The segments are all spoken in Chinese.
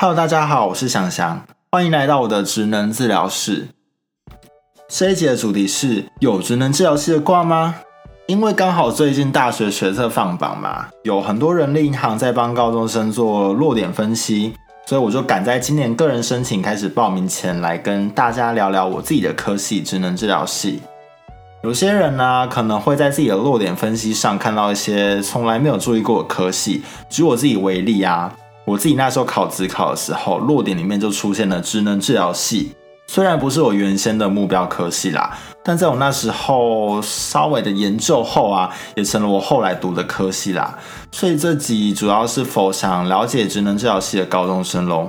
Hello，大家好，我是翔翔，欢迎来到我的职能治疗室。这一集的主题是有职能治疗系的挂吗？因为刚好最近大学学测放榜嘛，有很多人力银行在帮高中生做落点分析，所以我就赶在今年个人申请开始报名前来跟大家聊聊我自己的科系——职能治疗系。有些人呢，可能会在自己的落点分析上看到一些从来没有注意过的科系。举我自己为例啊，我自己那时候考职考的时候，落点里面就出现了职能治疗系。虽然不是我原先的目标科系啦，但在我那时候稍微的研究后啊，也成了我后来读的科系啦。所以这集主要是否想了解职能治疗系的高中生喽。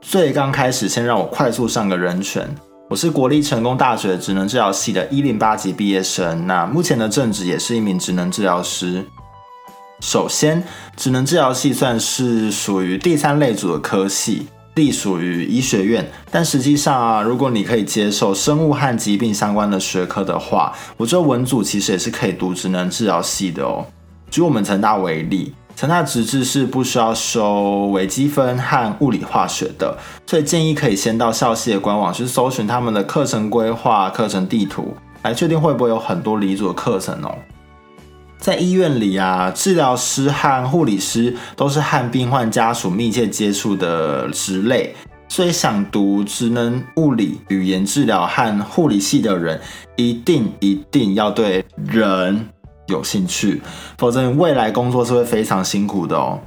最刚开始，先让我快速上个人权。我是国立成功大学职能治疗系的一零八级毕业生，那目前的正职也是一名职能治疗师。首先，职能治疗系算是属于第三类组的科系，隶属于医学院。但实际上啊，如果你可以接受生物和疾病相关的学科的话，我觉得文组其实也是可以读职能治疗系的哦。举我们成大为例。成大直治是不需要收微积分和物理化学的，所以建议可以先到校系的官网去搜寻他们的课程规划、课程地图，来确定会不会有很多离组的课程哦。在医院里啊，治疗师和护理师都是和病患家属密切接触的职类，所以想读职能物理、语言治疗和护理系的人，一定一定要对人。有兴趣，否则你未来工作是会非常辛苦的哦。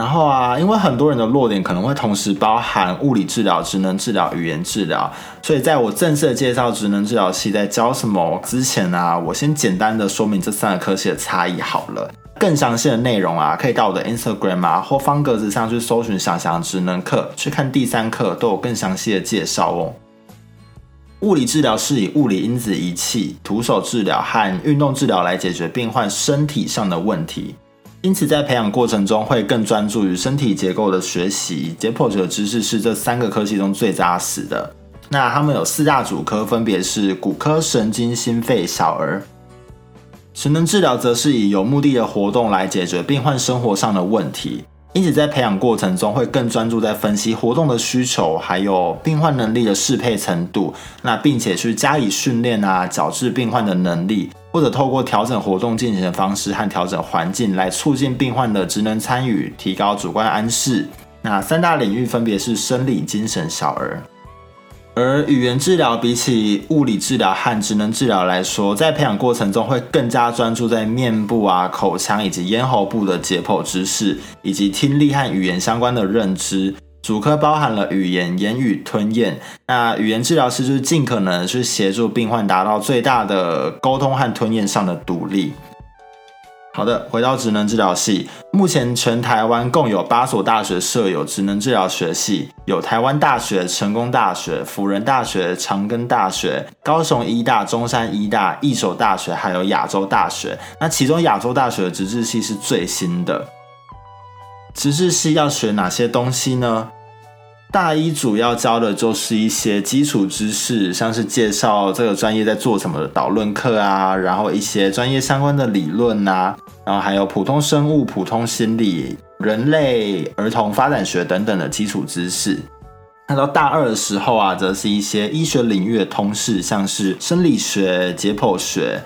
然后啊，因为很多人的弱点可能会同时包含物理治疗、职能治疗、语言治疗，所以在我正式的介绍职能治疗系在教什么之前啊，我先简单的说明这三个科系的差异好了。更详细的内容啊，可以到我的 Instagram 啊或方格子上去搜寻“想想职能课”，去看第三课都有更详细的介绍哦。物理治疗是以物理因子仪器、徒手治疗和运动治疗来解决病患身体上的问题，因此在培养过程中会更专注于身体结构的学习。解剖学知识是这三个科系中最扎实的。那他们有四大主科，分别是骨科、神经、心肺、小儿。神能治疗则是以有目的的活动来解决病患生活上的问题。因此，在培养过程中会更专注在分析活动的需求，还有病患能力的适配程度。那并且去加以训练啊，矫治病患的能力，或者透过调整活动进行的方式和调整环境，来促进病患的职能参与，提高主观安适。那三大领域分别是生理、精神、小儿。而语言治疗比起物理治疗和职能治疗来说，在培养过程中会更加专注在面部啊、口腔以及咽喉部的解剖知识，以及听力和语言相关的认知。主科包含了语言、言语、吞咽。那语言治疗师就是尽可能去协助病患达到最大的沟通和吞咽上的独立。好的，回到职能治疗系，目前全台湾共有八所大学设有职能治疗学系，有台湾大学、成功大学、辅仁大学、长庚大学、高雄医大、中山医大、一所大学，还有亚洲大学。那其中亚洲大学的职治系是最新的。职治系要学哪些东西呢？大一主要教的就是一些基础知识，像是介绍这个专业在做什么的导论课啊，然后一些专业相关的理论啊，然后还有普通生物、普通心理、人类儿童发展学等等的基础知识。那到大二的时候啊，则是一些医学领域的通识，像是生理学、解剖学。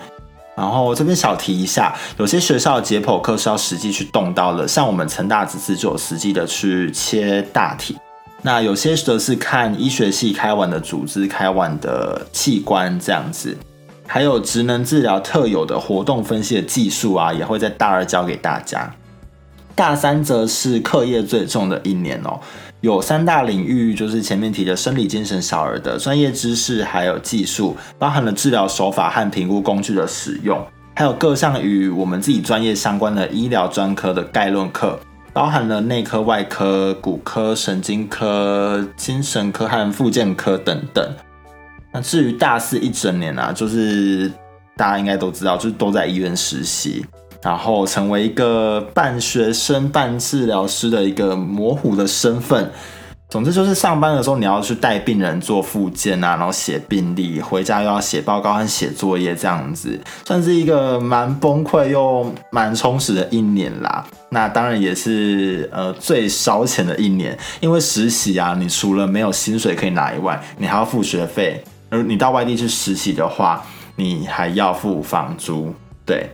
然后这边小提一下，有些学校的解剖课是要实际去动刀的，像我们成大这次就有实际的去切大体。那有些则是看医学系开完的组织、开完的器官这样子，还有职能治疗特有的活动分析的技术啊，也会在大二教给大家。大三则是课业最重的一年哦，有三大领域，就是前面提的生理、精神、小儿的专业知识，还有技术，包含了治疗手法和评估工具的使用，还有各项与我们自己专业相关的医疗专科的概论课。包含了内科、外科、骨科、神经科、精神科和复健科等等。那至于大四一整年啊，就是大家应该都知道，就是都在医院实习，然后成为一个半学生半治疗师的一个模糊的身份。总之就是上班的时候你要去带病人做复健啊，然后写病历，回家又要写报告和写作业，这样子算是一个蛮崩溃又蛮充实的一年啦。那当然也是呃最烧钱的一年，因为实习啊，你除了没有薪水可以拿以外，你还要付学费，而你到外地去实习的话，你还要付房租，对。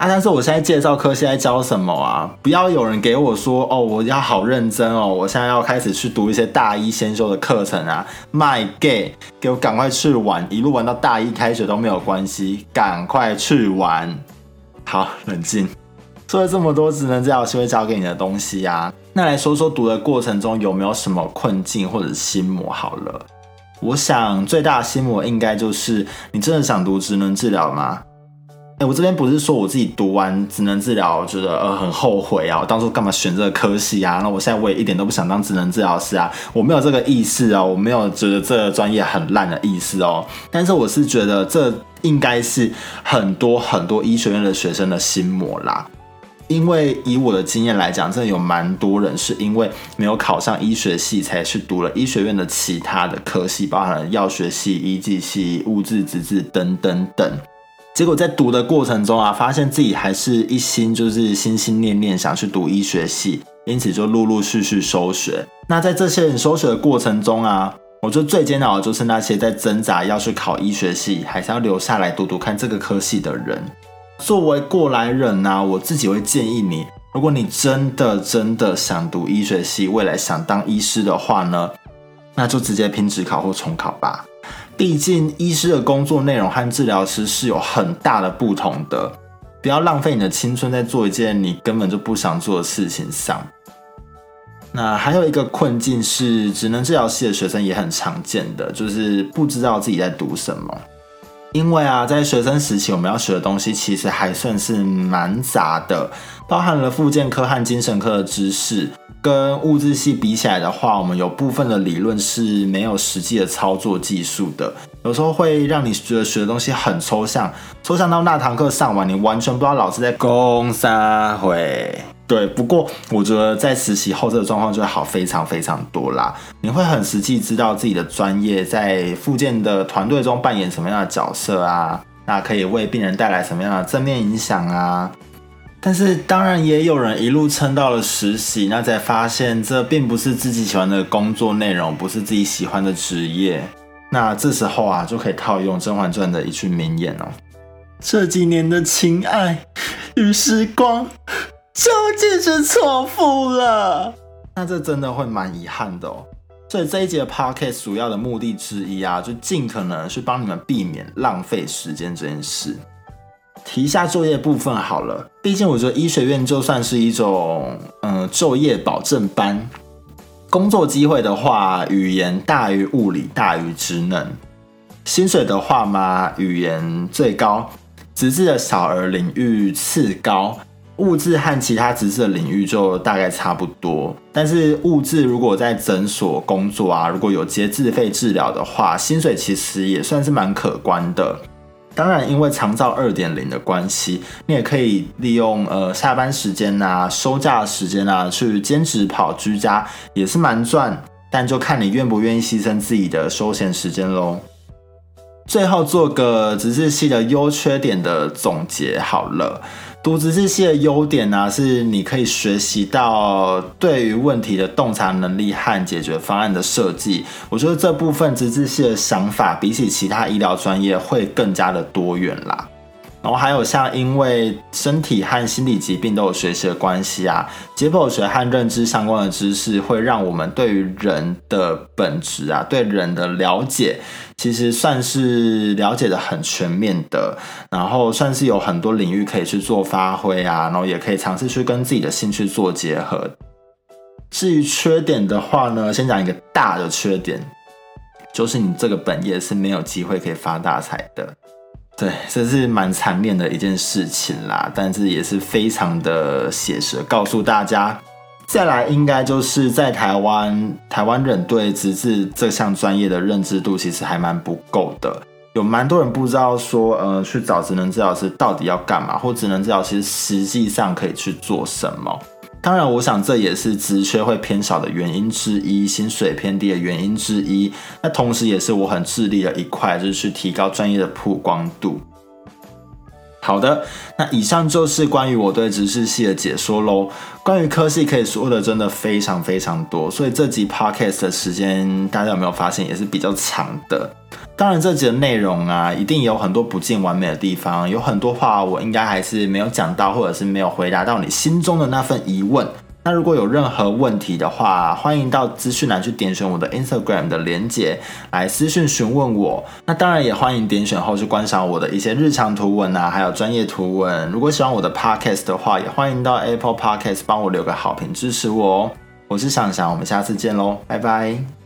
啊！但是我现在介绍科系在教什么啊？不要有人给我说哦，我要好认真哦，我现在要开始去读一些大一先修的课程啊！My gay，给我赶快去玩，一路玩到大一开学都没有关系，赶快去玩。好，冷静。说了这么多，只能这样是会教给你的东西啊。那来说说读的过程中有没有什么困境或者心魔？好了，我想最大的心魔应该就是你真的想读职能治疗吗？哎，我这边不是说我自己读完职能治疗，觉得呃很后悔啊，我当初干嘛选这个科系啊？那我现在我也一点都不想当职能治疗师啊，我没有这个意思啊，我没有觉得这个专业很烂的意思哦。但是我是觉得这应该是很多很多医学院的学生的心魔啦，因为以我的经验来讲，真的有蛮多人是因为没有考上医学系，才去读了医学院的其他的科系，包含了药学系、医技系、物质、资质等等等。结果在读的过程中啊，发现自己还是一心就是心心念念想去读医学系，因此就陆陆续续收学。那在这些人收学的过程中啊，我觉得最煎熬的就是那些在挣扎要去考医学系，还是要留下来读读看这个科系的人。作为过来人呢，我自己会建议你，如果你真的真的想读医学系，未来想当医师的话呢，那就直接拼职考或重考吧。毕竟，医师的工作内容和治疗师是有很大的不同的。不要浪费你的青春在做一件你根本就不想做的事情上。那还有一个困境是，职能治疗系的学生也很常见的，就是不知道自己在读什么。因为啊，在学生时期，我们要学的东西其实还算是蛮杂的，包含了复健科和精神科的知识。跟物质系比起来的话，我们有部分的理论是没有实际的操作技术的，有时候会让你觉得学的东西很抽象，抽象到那堂课上完，你完全不知道老师在攻啥会。对，不过我觉得在实习后，这个状况就会好非常非常多啦。你会很实际知道自己的专业在复健的团队中扮演什么样的角色啊，那可以为病人带来什么样的正面影响啊。但是当然也有人一路撑到了实习，那才发现这并不是自己喜欢的工作内容，不是自己喜欢的职业。那这时候啊，就可以套用《甄嬛传》的一句名言哦：“这几年的情爱与时光，究竟是错付了。”那这真的会蛮遗憾的哦。所以这一节 podcast 主要的目的之一啊，就尽可能去帮你们避免浪费时间这件事。提一下作业部分好了，毕竟我觉得医学院就算是一种嗯就业保证班，工作机会的话，语言大于物理大于职能，薪水的话嘛，语言最高，职质的小儿领域次高，物质和其他职质的领域就大概差不多。但是物质如果在诊所工作啊，如果有接自费治疗的话，薪水其实也算是蛮可观的。当然，因为长照二点零的关系，你也可以利用呃下班时间啊、休假时间啊去兼职跑居家，也是蛮赚。但就看你愿不愿意牺牲自己的休闲时间喽。最后做个直视系的优缺点的总结好了。读直视系的优点呢，是你可以学习到对于问题的洞察能力和解决方案的设计。我觉得这部分直视系的想法，比起其他医疗专业会更加的多元啦。然后还有像因为身体和心理疾病都有学习的关系啊，解剖学和认知相关的知识会让我们对于人的本质啊，对人的了解，其实算是了解的很全面的。然后算是有很多领域可以去做发挥啊，然后也可以尝试去跟自己的兴趣做结合。至于缺点的话呢，先讲一个大的缺点，就是你这个本业是没有机会可以发大财的。对，这是蛮残念的一件事情啦，但是也是非常的写实，告诉大家。再来，应该就是在台湾，台湾人对直至这项专业的认知度其实还蛮不够的，有蛮多人不知道说，呃，去找职能治疗师到底要干嘛，或职能治疗师实际上可以去做什么。当然，我想这也是职缺会偏少的原因之一，薪水偏低的原因之一。那同时，也是我很致力的一块，就是去提高专业的曝光度。好的，那以上就是关于我对直视系的解说喽。关于科系可以说的真的非常非常多，所以这集 podcast 的时间大家有没有发现也是比较长的？当然，这集的内容啊，一定有很多不尽完美的地方，有很多话我应该还是没有讲到，或者是没有回答到你心中的那份疑问。那如果有任何问题的话，欢迎到资讯栏去点选我的 Instagram 的连接来私讯询问我。那当然也欢迎点选后去观赏我的一些日常图文啊，还有专业图文。如果喜欢我的 Podcast 的话，也欢迎到 Apple Podcast 帮我留个好评支持我哦。我是想想，我们下次见喽，拜拜。